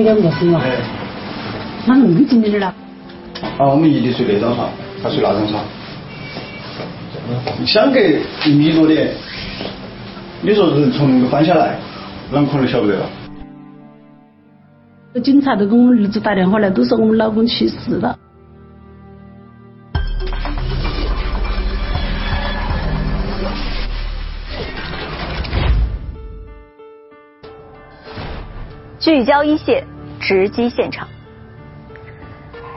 这两个是吗？那那么近的了？啊，我们一地睡那张床，他睡那张床，相隔一米多点，你说人从那个翻下来，啷可能晓不得了？警察都给我们儿子打电话来，都说我们老公去世了。聚焦一线，直击现场。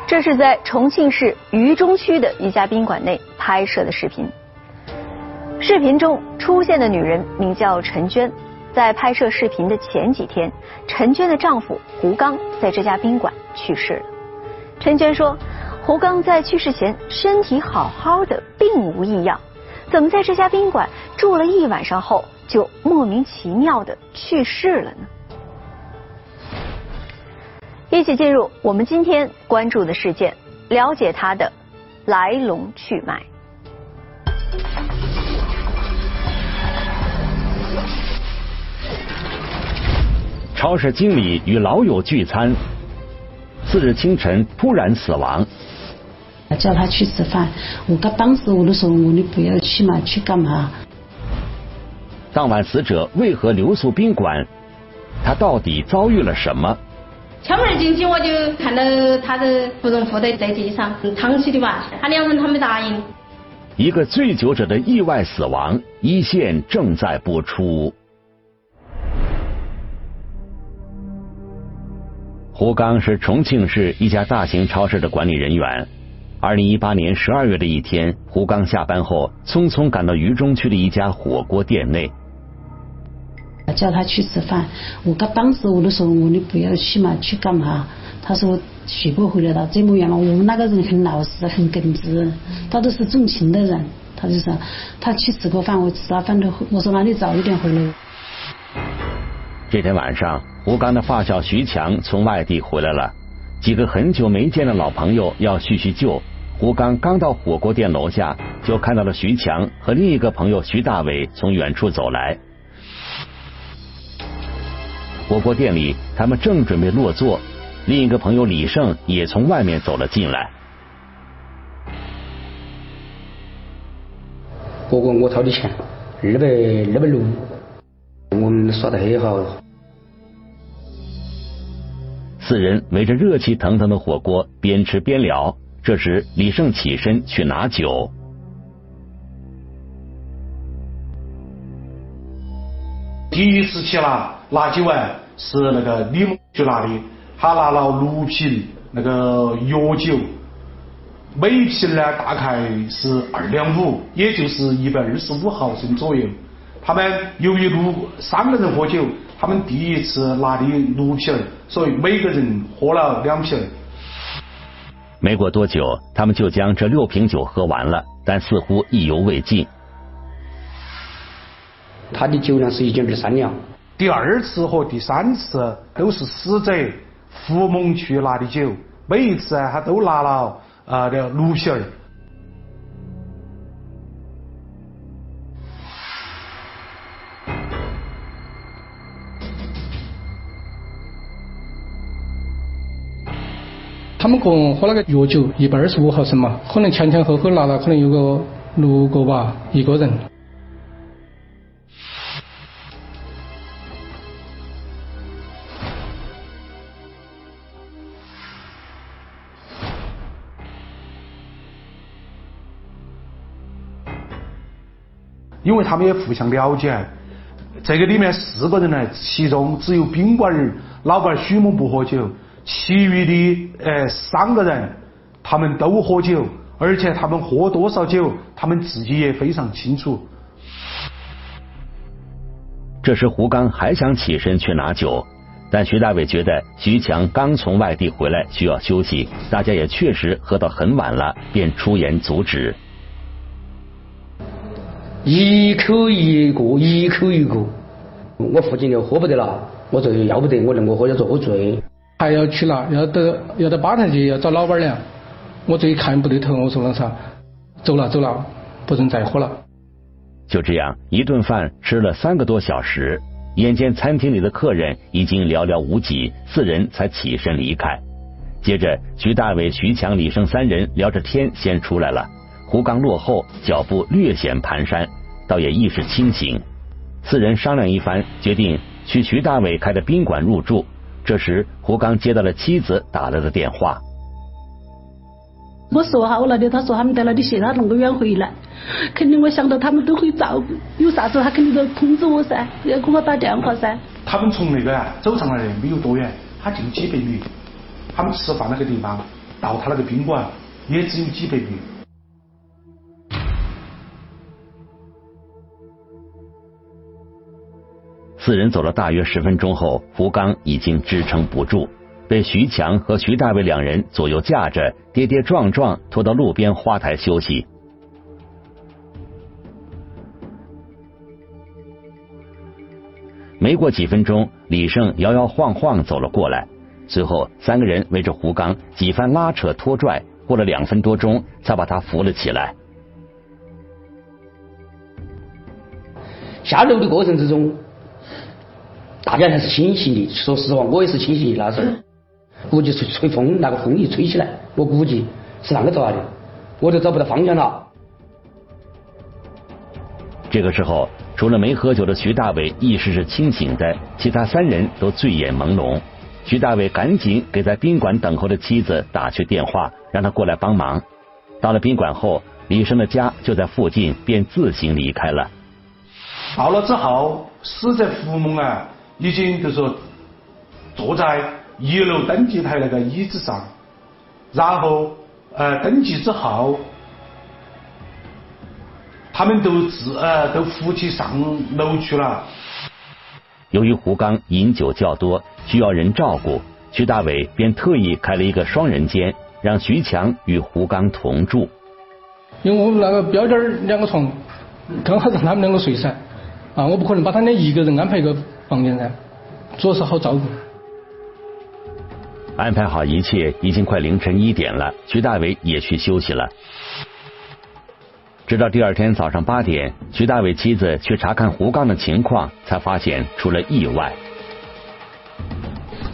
这是在重庆市渝中区的一家宾馆内拍摄的视频。视频中出现的女人名叫陈娟。在拍摄视频的前几天，陈娟的丈夫胡刚在这家宾馆去世了。陈娟说，胡刚在去世前身体好好的，并无异样，怎么在这家宾馆住了一晚上后，就莫名其妙的去世了呢？一起进入我们今天关注的事件，了解它的来龙去脉。超市经理与老友聚餐，次日清晨突然死亡。叫他去吃饭，我刚当时我都说我你不要去嘛，去干嘛？当晚死者为何留宿宾馆？他到底遭遇了什么？敲门进去我就看到他的芙蓉铺在在地上躺起的吧，他两人他没答应。一个醉酒者的意外死亡，一线正在播出。胡刚是重庆市一家大型超市的管理人员。二零一八年十二月的一天，胡刚下班后匆匆赶到渝中区的一家火锅店内，叫他去吃饭。我刚当时我都说我你不要去嘛，去干嘛？他说徐不回来了，这么远了。我们那个人很老实，很耿直，他都是重情的人。他就说他去吃个饭，我吃了饭都我说那你早一点回来。这天晚上。胡刚的发小徐强从外地回来了，几个很久没见的老朋友要叙叙旧。胡刚刚到火锅店楼下，就看到了徐强和另一个朋友徐大伟从远处走来。火锅店里，他们正准备落座，另一个朋友李胜也从外面走了进来。哥哥，我掏的钱，二百二百六，我们耍的很好。四人围着热气腾腾的火锅边吃边聊。这时，李胜起身去拿酒。第一次去拿拿酒啊，是那个李某去拿的，他拿了六瓶那个药酒，每瓶呢大概是二两五，也就是一百二十五毫升左右。他们由于六三个人喝酒。他们第一次拿的六瓶所以每个人喝了两瓶没过多久，他们就将这六瓶酒喝完了，但似乎意犹未尽。他的酒量是一斤二三两。第二次和第三次都是死者胡某去拿的酒，每一次啊，他都拿了啊的六瓶他们共喝那个药酒一百二十五毫升嘛，可能前前后后拿了可能有个六个吧，一个人。因为他们也互相了解，这个里面四个人呢，其中只有宾馆老板许某不喝酒。其余的呃三个人，他们都喝酒，而且他们喝多少酒，他们自己也非常清楚。这时胡刚还想起身去拿酒，但徐大伟觉得徐强刚从外地回来需要休息，大家也确实喝到很晚了，便出言阻止。一口一个，一口一个，我父亲就喝不得了，我说要不得，我能够喝要做醉。还要去拿，要到要到吧台去，要找老板娘。我这一看不对头，我说那啥，走了走了，不准再喝了。就这样，一顿饭吃了三个多小时，眼见餐厅里的客人已经寥寥无几，四人才起身离开。接着，徐大伟、徐强、李胜三人聊着天先出来了。胡刚落后，脚步略显蹒跚，倒也意识清醒。四人商量一番，决定去徐大伟开的宾馆入住。这时，胡刚接到了妻子打来的电话。我说哈，我那天他说他们在那里歇，他那么远回来，肯定我想到他们都会照顾，有啥子他肯定都通知我噻，要给我打电话噻。他们从那个啊走上来的没有多远，他就几百米。他们吃饭那个地方到他那个宾馆也只有几百米。四人走了大约十分钟后，胡刚已经支撑不住，被徐强和徐大伟两人左右架着，跌跌撞撞拖到路边花台休息。没过几分钟，李胜摇摇晃晃走了过来，随后三个人围着胡刚几番拉扯拖拽，过了两分多钟，才把他扶了起来。下楼的过程之中。大家还是清醒的，说实话，我也是清醒的那时候。估计是吹风，那个风一吹起来，我估计是啷个着的，我都找不到方向了。这个时候，除了没喝酒的徐大伟意识是清醒的，其他三人都醉眼朦胧。徐大伟赶紧给在宾馆等候的妻子打去电话，让他过来帮忙。到了宾馆后，李生的家就在附近，便自行离开了。到了之后，死者胡某啊。已经就是说坐在一楼登记台那个椅子上，然后呃登记之后，他们都自呃都扶起上楼去了。由于胡刚饮酒较多，需要人照顾，徐大伟便特意开了一个双人间，让徐强与胡刚同住。因为我们那个标间两个床，刚好让他们两个睡噻，啊，我不可能把他俩一个人安排一个。房间噻，主要是好照顾。安排好一切，已经快凌晨一点了。徐大伟也去休息了。直到第二天早上八点，徐大伟妻子去查看胡刚的情况，才发现出了意外。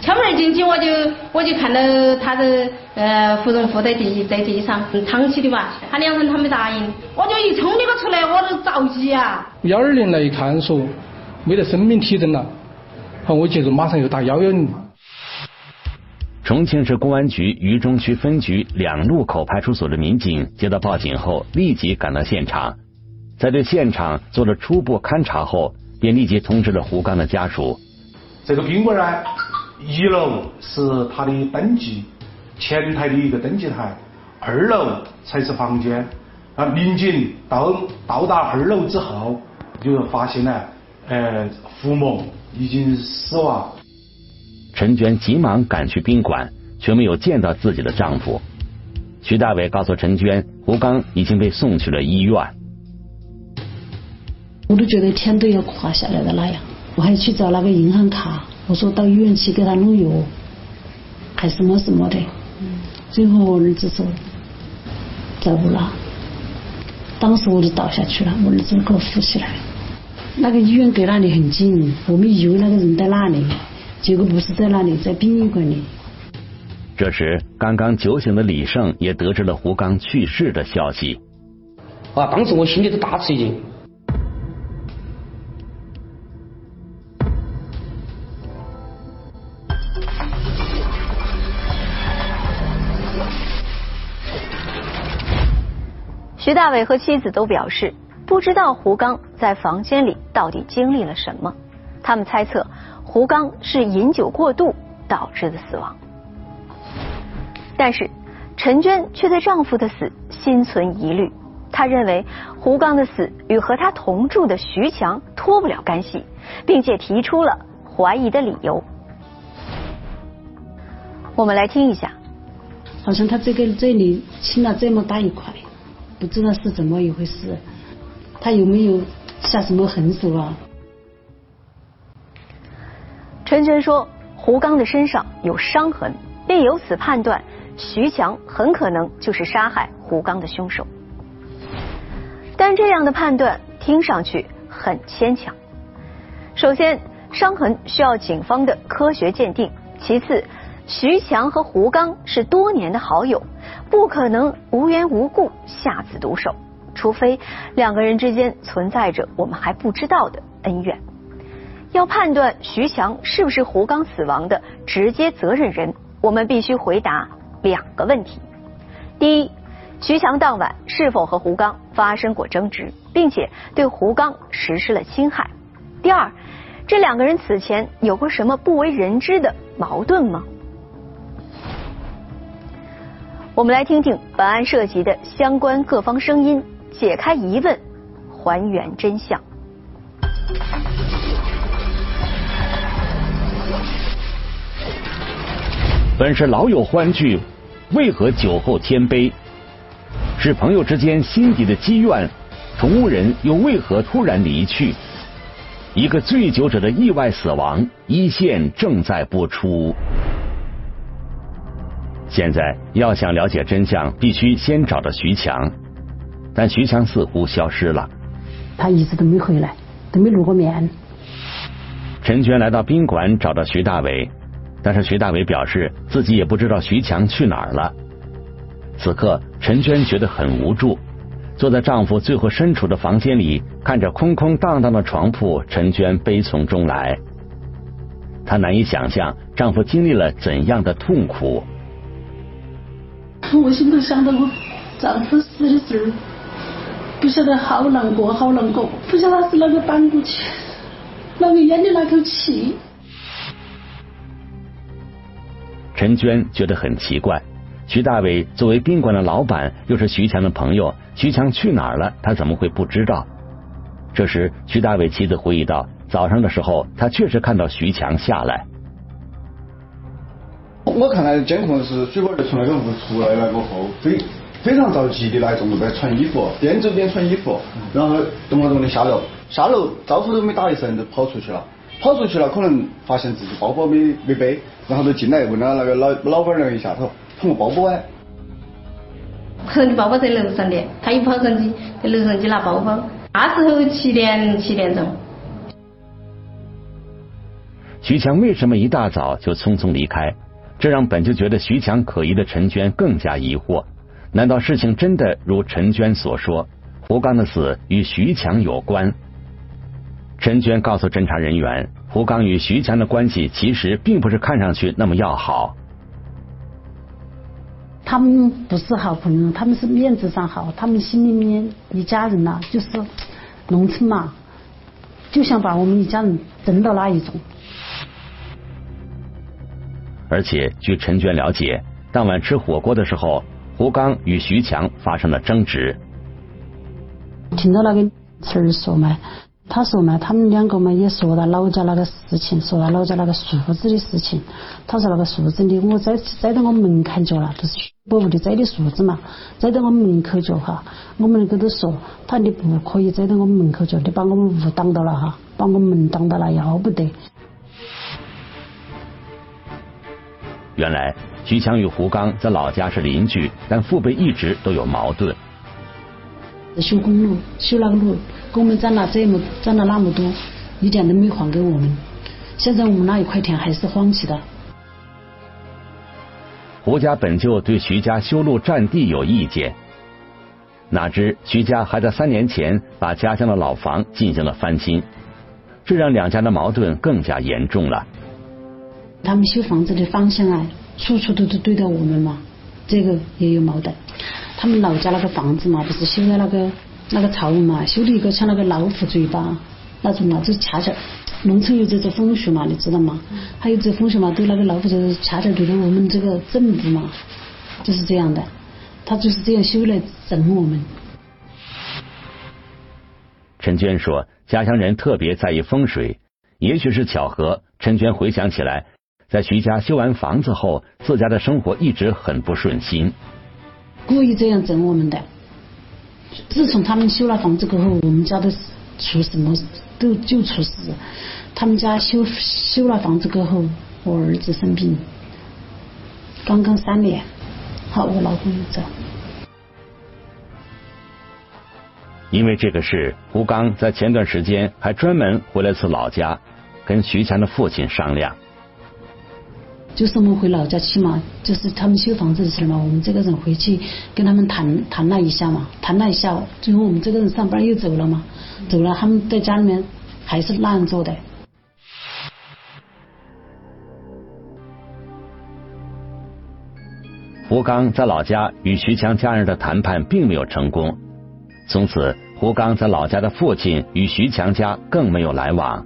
敲门进去，我就我就看到他的呃芙蓉敷在地在地上躺起的嘛，他两声他没答应，我就一冲那个出来，我都着急啊。幺二零来一看说。没得生命体征了，好，我接着马上又打幺幺零。重庆市公安局渝中区分局两路口派出所的民警接到报警后，立即赶到现场，在对现场做了初步勘查后，便立即通知了胡刚的家属。这个宾馆呢，一楼是他的登记前台的一个登记台，二楼才是房间。啊，民警到到达二楼之后，就发现呢。呃，胡某已经死亡。陈娟急忙赶去宾馆，却没有见到自己的丈夫。徐大伟告诉陈娟，胡刚已经被送去了医院。我都觉得天都要垮下来的那样，我还去找那个银行卡，我说到医院去给他弄药，还什么什么的。最后我儿子说，在不了。当时我就倒下去了，我儿子给我扶起来。那个医院隔那里很近，我们以为那个人在那里，结果不是在那里，在殡仪馆里。这时，刚刚酒醒的李胜也得知了胡刚去世的消息。啊，当时我心里都大吃一惊。徐大伟和妻子都表示。不知道胡刚在房间里到底经历了什么，他们猜测胡刚是饮酒过度导致的死亡。但是陈娟却对丈夫的死心存疑虑，她认为胡刚的死与和他同住的徐强脱不了干系，并且提出了怀疑的理由。我们来听一下，好像他这个这里青了这么大一块，不知道是怎么一回事。他有没有下什么狠手啊？陈娟说，胡刚的身上有伤痕，并由此判断徐强很可能就是杀害胡刚的凶手。但这样的判断听上去很牵强。首先，伤痕需要警方的科学鉴定。其次，徐强和胡刚是多年的好友，不可能无缘无故下此毒手，除非两个人之间存在着我们还不知道的恩怨。要判断徐强是不是胡刚死亡的直接责任人，我们必须回答两个问题：第一，徐强当晚是否和胡刚发生过争执，并且对胡刚实施了侵害？第二，这两个人此前有过什么不为人知的矛盾吗？我们来听听本案涉及的相关各方声音，解开疑问，还原真相。本是老友欢聚，为何酒后添杯？是朋友之间心底的积怨，同屋人又为何突然离去？一个醉酒者的意外死亡，一线正在播出。现在要想了解真相，必须先找到徐强，但徐强似乎消失了。他一直都没回来，都没露过面。陈娟来到宾馆找到徐大伟，但是徐大伟表示自己也不知道徐强去哪儿了。此刻，陈娟觉得很无助，坐在丈夫最后身处的房间里，看着空空荡荡的床铺，陈娟悲从中来。她难以想象丈夫经历了怎样的痛苦。我心头想到我丈夫死的事儿，不晓得好难过，好难过，不晓得是哪个搬过去，哪个咽的那口气。陈娟觉得很奇怪，徐大伟作为宾馆的老板，又是徐强的朋友，徐强去哪儿了，他怎么会不知道？这时，徐大伟妻子回忆道：早上的时候，他确实看到徐强下来。我看那监控是水果儿从那个屋出来了过后，非非常着急的那种在穿衣服，边走边穿衣服，然后咚了咚的下楼，下楼招呼都没打一声就跑出去了，跑出去了可能发现自己包包没没背，然后就进来问了那个老老板娘一下，他说碰个包包哎，可能包包在楼上的，他一跑上去在楼上去拿包包，那时候七点七点钟。徐强为什么一大早就匆匆离开？这让本就觉得徐强可疑的陈娟更加疑惑。难道事情真的如陈娟所说，胡刚的死与徐强有关？陈娟告诉侦查人员，胡刚与徐强的关系其实并不是看上去那么要好。他们不是好朋友，他们是面子上好，他们心里面一家人呐，就是农村嘛，就想把我们一家人整到那一种。而且，据陈娟了解，当晚吃火锅的时候，胡刚与徐强发生了争执。听到那个词儿说嘛，他说嘛，他们两个嘛也说到老家那个事情，说到老家那个树子的事情。他说那个树子的，我栽栽到我门槛角了，就是我屋的栽的树子嘛，栽到我们门口角哈。我们那个都说，他你不可以栽到我们门口角，你把我们屋挡到了哈，把我们门挡到了，要不得。原来徐强与胡刚在老家是邻居，但父辈一直都有矛盾。修公路，修那个路，给我们占了这么占了那么多，一点都没还给我们。现在我们那一块田还是荒起的。胡家本就对徐家修路占地有意见，哪知徐家还在三年前把家乡的老房进行了翻新，这让两家的矛盾更加严重了。他们修房子的方向啊，处处都是对待我们嘛，这个也有矛盾。他们老家那个房子嘛，不是修在那个那个朝嘛，修的一个像那个老虎嘴巴那种嘛，就恰恰农村有这种风俗嘛，你知道吗？还有这风俗嘛，对那个老虎嘴恰恰对着我们这个镇子嘛，就是这样的。他就是这样修来整我们。陈娟说，家乡人特别在意风水，也许是巧合。陈娟回想起来。在徐家修完房子后，自家的生活一直很不顺心。故意这样整我们的。自从他们修了房子过后，我们家都出什么都就出事。他们家修修了房子过后，我儿子生病，刚刚三年，好，我老公又走。因为这个事，胡刚在前段时间还专门回了次老家。跟徐强的父亲商量。就是我们回老家去嘛，就是他们修房子的事嘛，我们这个人回去跟他们谈谈了一下嘛，谈了一下，最后我们这个人上班又走了嘛，走了，他们在家里面还是那样做的。胡刚在老家与徐强家人的谈判并没有成功，从此胡刚在老家的父亲与徐强家更没有来往，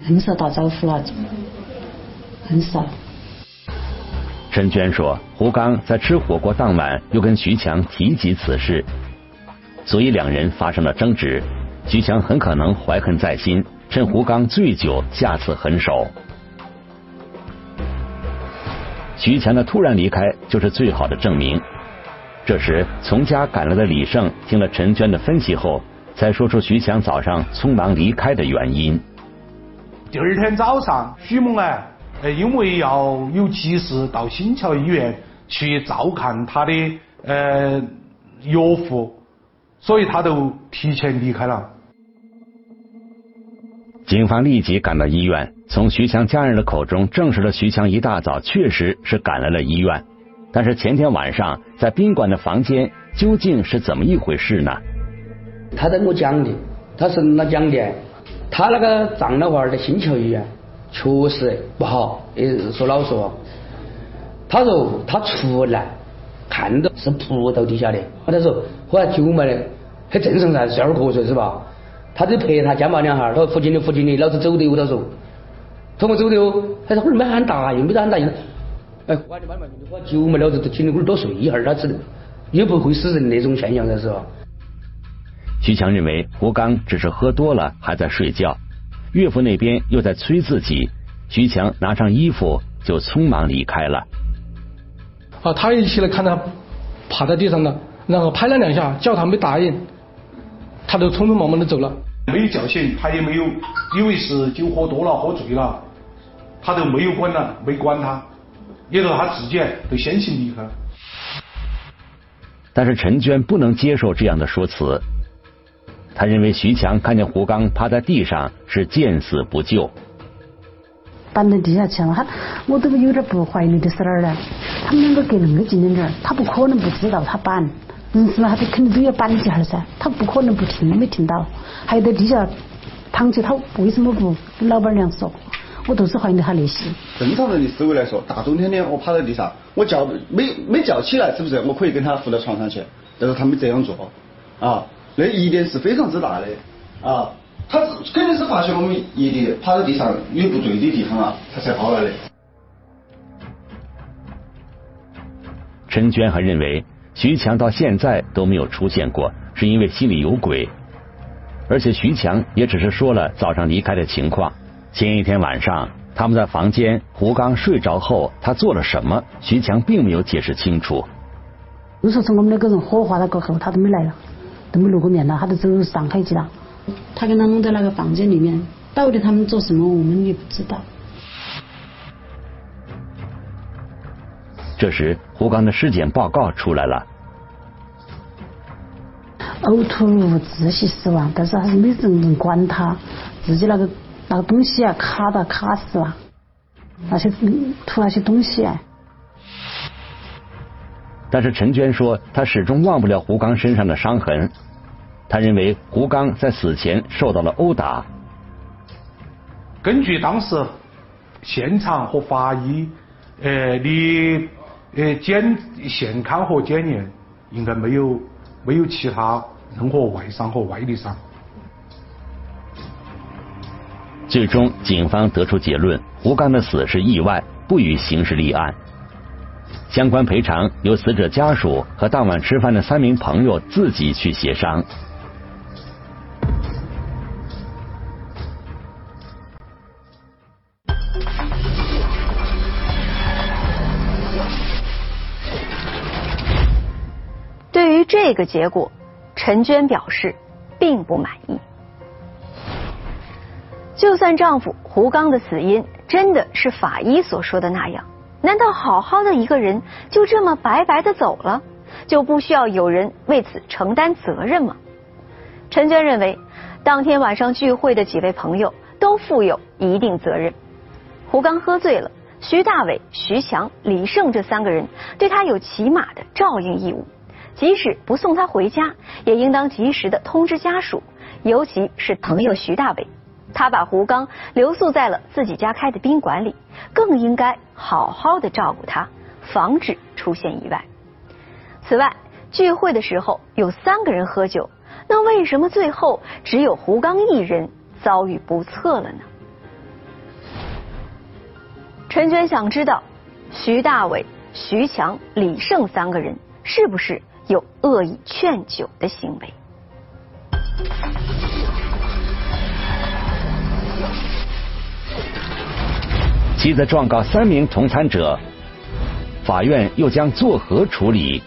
很少打招呼了，很少。陈娟说，胡刚在吃火锅当晚又跟徐强提及此事，所以两人发生了争执。徐强很可能怀恨在心，趁胡刚醉酒下此狠手。徐强的突然离开就是最好的证明。这时，从家赶来的李胜听了陈娟的分析后，才说出徐强早上匆忙离开的原因。第二天早上，徐某哎，因为要有急事到新桥医院去照看他的呃岳父，所以他都提前离开了。警方立即赶到医院，从徐强家人的口中证实了徐强一大早确实是赶来了医院。但是前天晚上在宾馆的房间究竟是怎么一回事呢？他跟我讲的，他是那讲的，他那个丈老汉在新桥医院确实不好，也说老实话。他说他出来看到是葡萄底下的，他说喝下酒嘛的，很正常噻，睡会儿瞌睡是吧？他就陪他家嘛两下，他说：“附近的附近的，老子走的哟。”他说：“怎么走的哦？”他说：“没喊答应，没得喊答应。”哎，喝的慢慢就喝酒嘛，老子就请你龟儿多睡一会儿，他是也不会死人那种现象噻，是吧？徐强认为胡刚只是喝多了，还在睡觉，岳父那边又在催自己，徐强拿上衣服就匆忙离开了。啊，他一起来看他趴在地上了，然后拍了两下，叫他没答应。他就匆匆忙忙的走了，没有叫醒，他也没有，以为是酒喝多了，喝醉了，他都没有管了，没管他，也就他自己就先行离开。但是陈娟不能接受这样的说辞，他认为徐强看见胡刚趴在地上是见死不救，搬到地下去了，他我都有点不怀疑的是哪儿呢？他们两个隔那么近的点儿，他不可能不知道他搬。人死了，他肯定都要搬几下噻，他不可能不听，没听到，还在地下躺起，他为什么不跟老板娘说？我都是怀疑他那些。正常人的思维来说，大冬天的我趴在地上，我叫没没叫起来，是不是？我可以跟他扶到床上去，但是他没这样做，啊，那疑点是非常之大的，啊，他肯定是发现我们一的趴在地上有不对的地方啊，他才跑来的。陈娟还认为。徐强到现在都没有出现过，是因为心里有鬼。而且徐强也只是说了早上离开的情况。前一天晚上他们在房间，胡刚睡着后他做了什么，徐强并没有解释清楚。就说从我们那个人火化了过后，他都没来了，都没露过面了，他都走上海去了。他跟他弄在那个房间里面，到底他们做什么，我们也不知道。这时，胡刚的尸检报告出来了，呕吐物、窒息死亡，但是还是没人能管他，自己那个那个东西啊卡到卡死了，那些吐那些东西啊。但是陈娟说，她始终忘不了胡刚身上的伤痕，她认为胡刚在死前受到了殴打。根据当时现场和法医呃的。呃，检现勘和检验应该没有没有其他任何外伤和外力伤。最终，警方得出结论：胡刚的死是意外，不予刑事立案。相关赔偿由死者家属和当晚吃饭的三名朋友自己去协商。对于这个结果，陈娟表示并不满意。就算丈夫胡刚的死因真的是法医所说的那样，难道好好的一个人就这么白白的走了，就不需要有人为此承担责任吗？陈娟认为，当天晚上聚会的几位朋友都负有一定责任。胡刚喝醉了，徐大伟、徐强、李胜这三个人对他有起码的照应义务，即使不送他回家，也应当及时的通知家属，尤其是朋友徐大伟。他把胡刚留宿在了自己家开的宾馆里，更应该好好的照顾他，防止出现意外。此外，聚会的时候有三个人喝酒，那为什么最后只有胡刚一人遭遇不测了呢？陈娟想知道，徐大伟、徐强、李胜三个人是不是有恶意劝酒的行为？妻子状告三名同餐者，法院又将作何处理？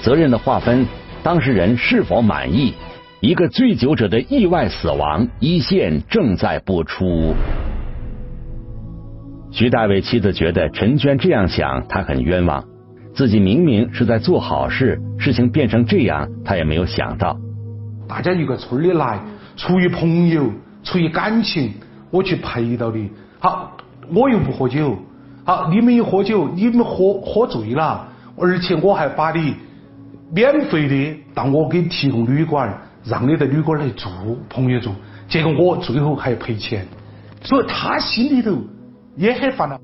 责任的划分，当事人是否满意？一个醉酒者的意外死亡，一线正在播出。徐大伟妻子觉得陈娟这样想，他很冤枉。自己明明是在做好事，事情变成这样，他也没有想到。大家一个村里来，出于朋友，出于感情，我去陪到的。好，我又不喝酒，好，你们一喝酒，你们喝喝醉了，而且我还把你免费的，当我给提供旅馆，让你在旅馆来住，朋友住，结果我最后还赔钱，所以他心里头也很烦恼。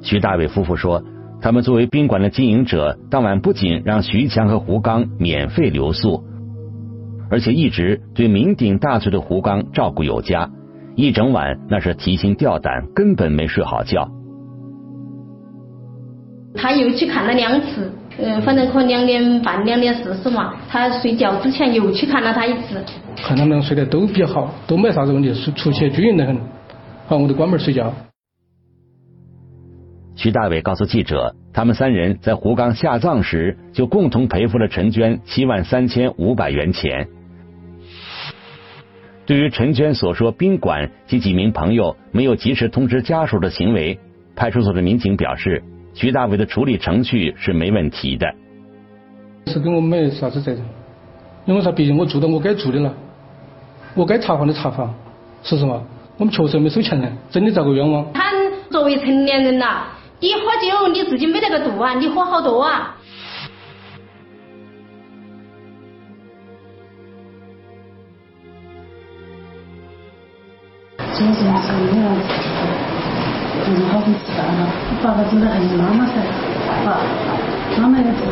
徐大伟夫妇说，他们作为宾馆的经营者，当晚不仅让徐强和胡刚免费留宿，而且一直对酩酊大醉的胡刚照顾有加。一整晚那是提心吊胆，根本没睡好觉。他又去看了两次，呃，反正可能两点半、两点四十嘛。他睡觉之前又去看了他一次。看他们睡得都比较好，都没啥子问题，出出去均匀得很。好，我就关门睡觉。徐大伟告诉记者，他们三人在胡刚下葬时就共同赔付了陈娟七万三千五百元钱。对于陈娟所说宾馆及几名朋友没有及时通知家属的行为，派出所的民警表示，徐大伟的处理程序是没问题的。是跟我没啥子责任，因为啥？毕竟我做到我该做的了，我该查房的查房，是实话，我们确实没收钱呢，真的遭过冤枉。他作为成年人了，你喝酒你自己没得个度啊，你喝好多啊？要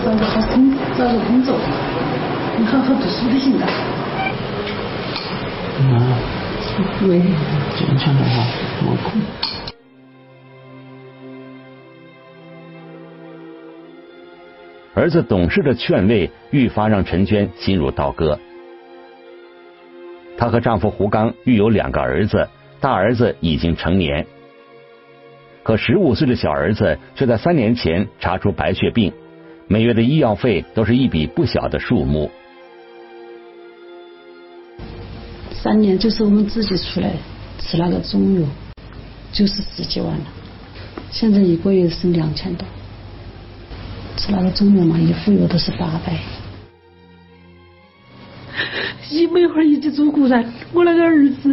找个好工找个工作，你好好读书就行了。妈，喂，坚强点哈，没空。儿子懂事的劝慰，愈发让陈娟心如刀割。她和丈夫胡刚育有两个儿子。大儿子已经成年，可十五岁的小儿子却在三年前查出白血病，每月的医药费都是一笔不小的数目。三年就是我们自己出来吃那个中药，就是十几万了，现在一个月是两千多，吃那个中药嘛，一副药都是八百。一每会儿一起做果然，我那个儿子。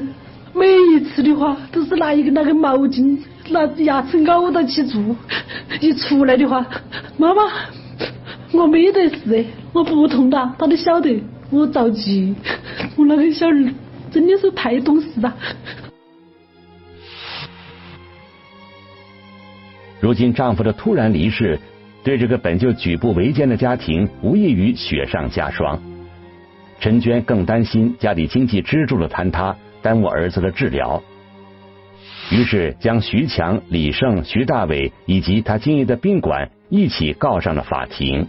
每一次的话，都是拿一个那个毛巾，拿牙齿咬到起住。一出来的话，妈妈，我没得事，我不痛的，他都晓得我着急。我那个小儿真的是太懂事了。如今丈夫的突然离世，对这个本就举步维艰的家庭，无异于雪上加霜。陈娟更担心家里经济支柱的坍塌。耽误儿子的治疗，于是将徐强、李胜、徐大伟以及他经营的宾馆一起告上了法庭。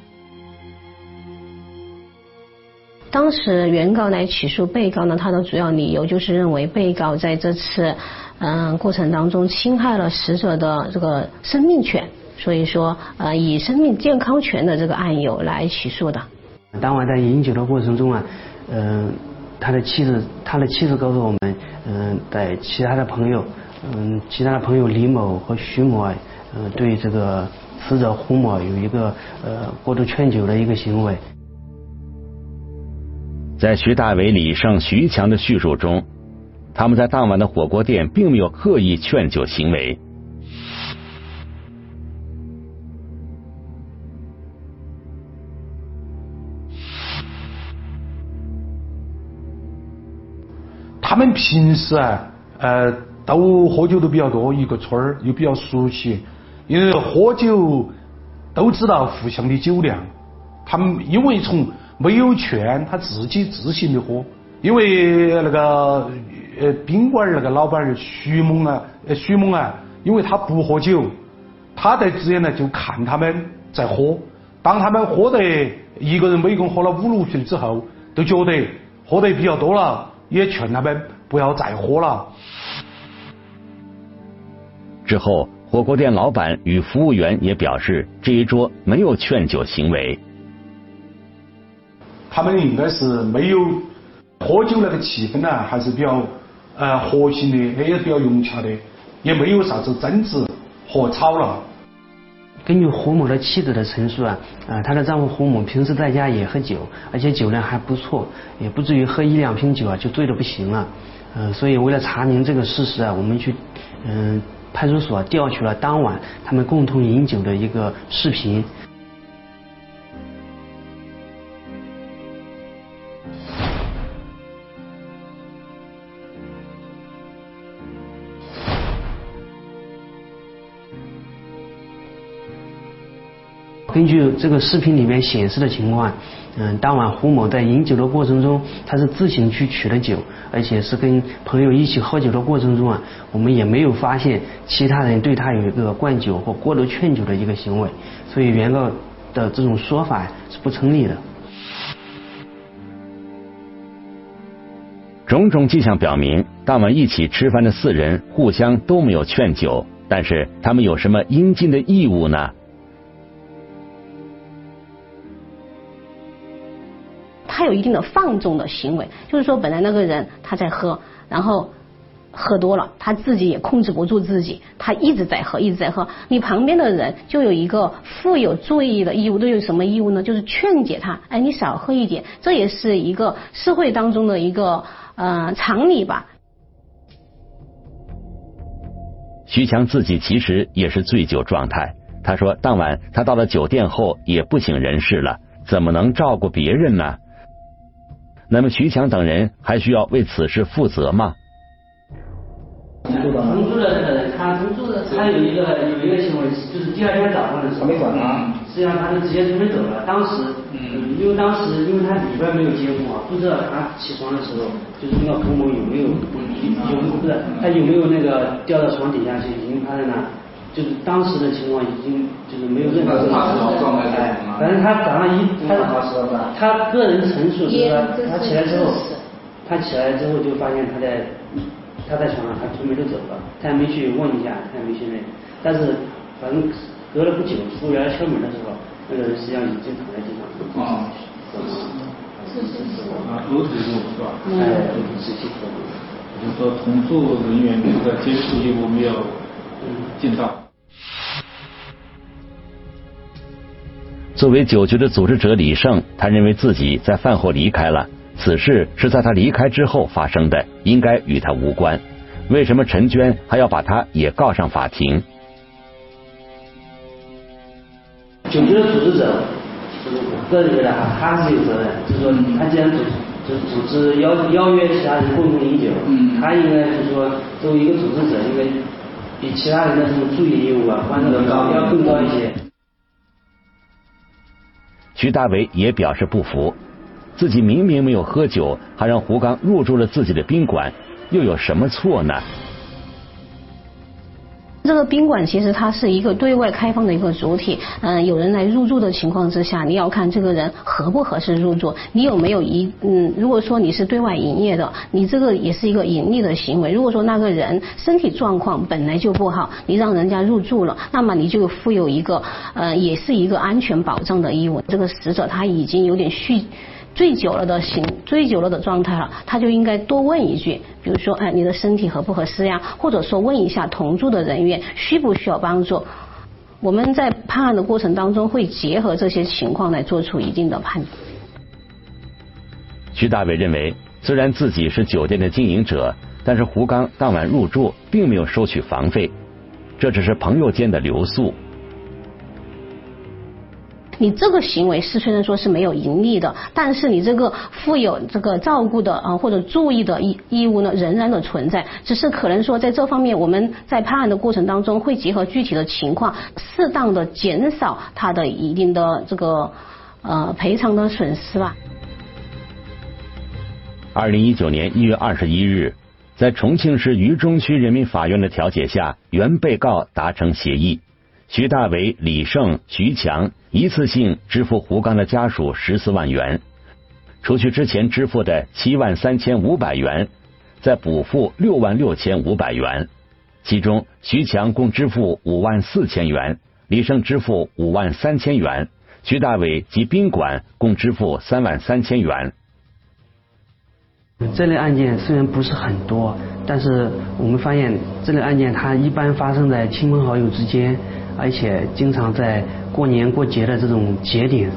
当时原告来起诉被告呢，他的主要理由就是认为被告在这次嗯过程当中侵害了死者的这个生命权，所以说呃以生命健康权的这个案由来起诉的。当晚在饮酒的过程中啊，嗯。他的妻子，他的妻子告诉我们，嗯，在其他的朋友，嗯，其他的朋友李某和徐某，呃，对这个死者胡某有一个呃过度劝酒的一个行为。在徐大伟、李胜、徐强的叙述中，他们在当晚的火锅店并没有刻意劝酒行为。他们平时啊，呃，都喝酒都比较多，一个村儿又比较熟悉，因为喝酒都知道互相的酒量。他们因为从没有劝，他自己自行的喝。因为那个呃宾馆那个老板徐某啊，徐某啊，因为他不喝酒，他在之前呢就看他们在喝。当他们喝得一个人每共喝了五六瓶之后，都觉得喝得比较多了，也劝他们不要再喝了。之后，火锅店老板与服务员也表示，这一桌没有劝酒行为。他们应该是没有喝酒那个气氛呢，还是比较呃和谐的，也比较融洽的，也没有啥子争执和吵闹。根据胡某的妻子的陈述啊，啊，她的丈夫胡某平时在家也喝酒，而且酒量还不错，也不至于喝一两瓶酒啊就醉得不行了。嗯，所以为了查明这个事实啊，我们去嗯派出所调取了当晚他们共同饮酒的一个视频。根据这个视频里面显示的情况，嗯，当晚胡某在饮酒的过程中，他是自行去取的酒，而且是跟朋友一起喝酒的过程中啊，我们也没有发现其他人对他有一个灌酒或过度劝酒的一个行为，所以原告的这种说法是不成立的。种种迹象表明，当晚一起吃饭的四人互相都没有劝酒，但是他们有什么应尽的义务呢？他有一定的放纵的行为，就是说，本来那个人他在喝，然后喝多了，他自己也控制不住自己，他一直在喝，一直在喝。你旁边的人就有一个负有注意的义务，都有什么义务呢？就是劝解他，哎，你少喝一点，这也是一个社会当中的一个呃常理吧。徐强自己其实也是醉酒状态，他说当晚他到了酒店后也不省人事了，怎么能照顾别人呢？那么徐强等人还需要为此事负责吗？同住的他同住的他有一个有一个行为，就是第二天早上的时候，没管他，实际上他就直接出门走了。当时，嗯，因为当时因为他里边没有监控啊，不知道他起床的时候，就是那个胡某有没有有不是他有没有那个掉到床底下去，已经趴在那。就是当时的情况已经就是没有任何状态，反正他早上一他他个人陈述是说他起来之后，他起来之后就发现他在他在床上，他出门就走了，他也没去问一下，他也没去那，但是反正隔了不久，服务员敲门的时候，那个人实际上已经躺在地上了。啊，是是是。啊，裸体是吧？哎，是是是。就是说，同住人员这个接触业务没有尽到。作为酒局的组织者李胜，他认为自己在饭后离开了，此事是在他离开之后发生的，应该与他无关。为什么陈娟还要把他也告上法庭？酒局的组织者，我个人觉得啊，他是有责任，就是说他既然组就组织邀邀约其他人共同饮酒，嗯，他应该就是说作为一个组织者，应该比其他人的什么注意义务啊，关注的高要更高一些。徐大伟也表示不服，自己明明没有喝酒，还让胡刚入住了自己的宾馆，又有什么错呢？这个宾馆其实它是一个对外开放的一个主体，嗯，有人来入住的情况之下，你要看这个人合不合适入住，你有没有一嗯，如果说你是对外营业的，你这个也是一个盈利的行为。如果说那个人身体状况本来就不好，你让人家入住了，那么你就负有一个呃，也是一个安全保障的义务。这个死者他已经有点酗。醉酒了的行，醉酒了的状态了，他就应该多问一句，比如说，哎，你的身体合不合适呀？或者说问一下同住的人员需不需要帮助？我们在判案的过程当中会结合这些情况来做出一定的判断。徐大伟认为，虽然自己是酒店的经营者，但是胡刚当晚入住并没有收取房费，这只是朋友间的留宿。你这个行为是虽然说是没有盈利的，但是你这个负有这个照顾的啊或者注意的义义务呢，仍然的存在。只是可能说在这方面，我们在判案的过程当中，会结合具体的情况，适当的减少他的一定的这个呃赔偿的损失吧。二零一九年一月二十一日，在重庆市渝中区人民法院的调解下，原被告达成协议。徐大为、李胜、徐强一次性支付胡刚的家属十四万元，除去之前支付的七万三千五百元，再补付六万六千五百元。其中，徐强共支付五万四千元，李胜支付五万三千元，徐大伟及宾馆共支付三万三千元。这类案件虽然不是很多，但是我们发现这类案件它一般发生在亲朋好友之间。而且经常在过年过节的这种节点。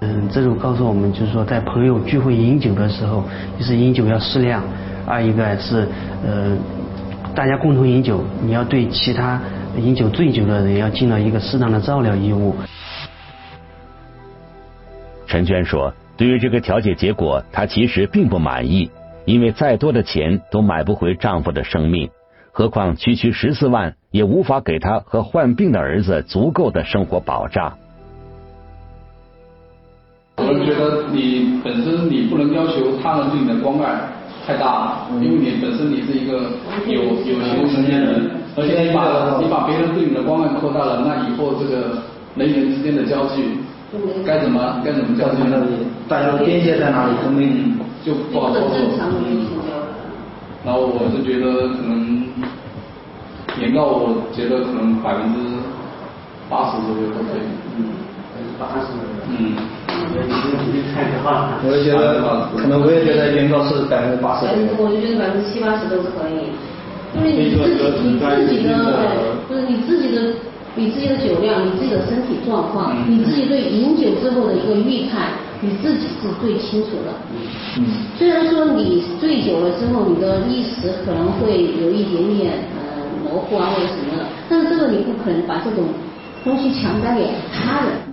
嗯，这就告诉我们，就是说在朋友聚会饮酒的时候，就是饮酒要适量；二一个是呃，大家共同饮酒，你要对其他饮酒醉酒的人要尽到一个适当的照料义务。陈娟说：“对于这个调解结果，她其实并不满意，因为再多的钱都买不回丈夫的生命，何况区区十四万也无法给她和患病的儿子足够的生活保障。”我们觉得你本身你不能要求他人对你的关爱太大，因为你本身你是一个有有形成年人，而且你把你把别人对你的关爱扩大了，那以后这个人与人之间的交际。该怎么该怎么交那里？大家的边界在哪里？都没就不好操作。然后我是觉得可能原告，我觉得可能百分之八十左右都可以。嗯，百分之八十。嗯。我也觉得，可能我也觉得原告是百分之八十。百分之我就觉得百分之七八十都是可以，因为你自己你自己的不是你自己的。你自己的酒量，你自己的身体状况，你自己对饮酒之后的一个预判，你自己是最清楚的。嗯。虽然说你醉酒了之后，你的意识可能会有一点点呃模糊啊或者什么的，但是这个你不可能把这种东西强加给他人。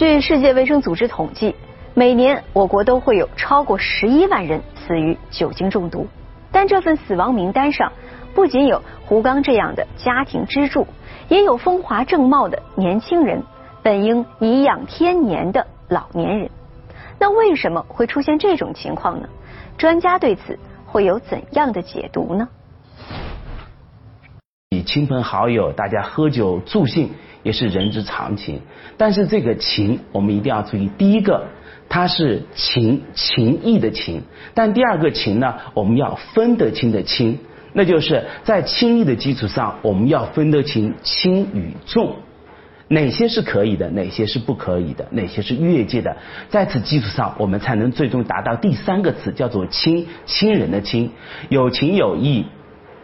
据世界卫生组织统计，每年我国都会有超过十一万人死于酒精中毒。但这份死亡名单上，不仅有胡刚这样的家庭支柱，也有风华正茂的年轻人，本应颐养天年的老年人。那为什么会出现这种情况呢？专家对此会有怎样的解读呢？以亲朋好友大家喝酒助兴。也是人之常情，但是这个情我们一定要注意。第一个，它是情情义的情；但第二个情呢，我们要分得清的清，那就是在轻义的基础上，我们要分得清轻与重，哪些是可以的，哪些是不可以的，哪些是越界的。在此基础上，我们才能最终达到第三个词，叫做亲亲人的亲，有情有义，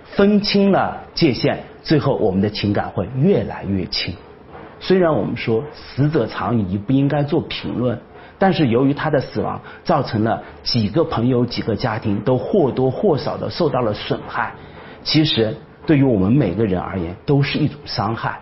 分清了界限，最后我们的情感会越来越轻。虽然我们说死者常已不应该做评论，但是由于他的死亡造成了几个朋友、几个家庭都或多或少的受到了损害，其实对于我们每个人而言都是一种伤害。